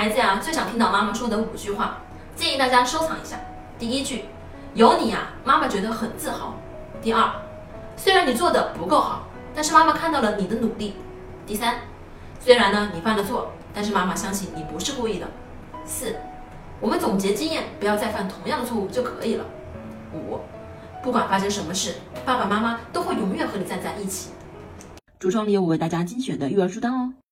孩子呀最想听到妈妈说的五句话建议大家收藏一下。第一句有你呀妈妈觉得很自豪。第二虽然你做的不够好但是妈妈看到了你的努力。第三虽然呢你犯了错但是妈妈相信你不是故意的。四我们总结经验不要再犯同样的错误就可以了。五不管发生什么事爸爸妈妈都会永远和你站在一起。橱窗里有我为大家精选的育儿书单哦。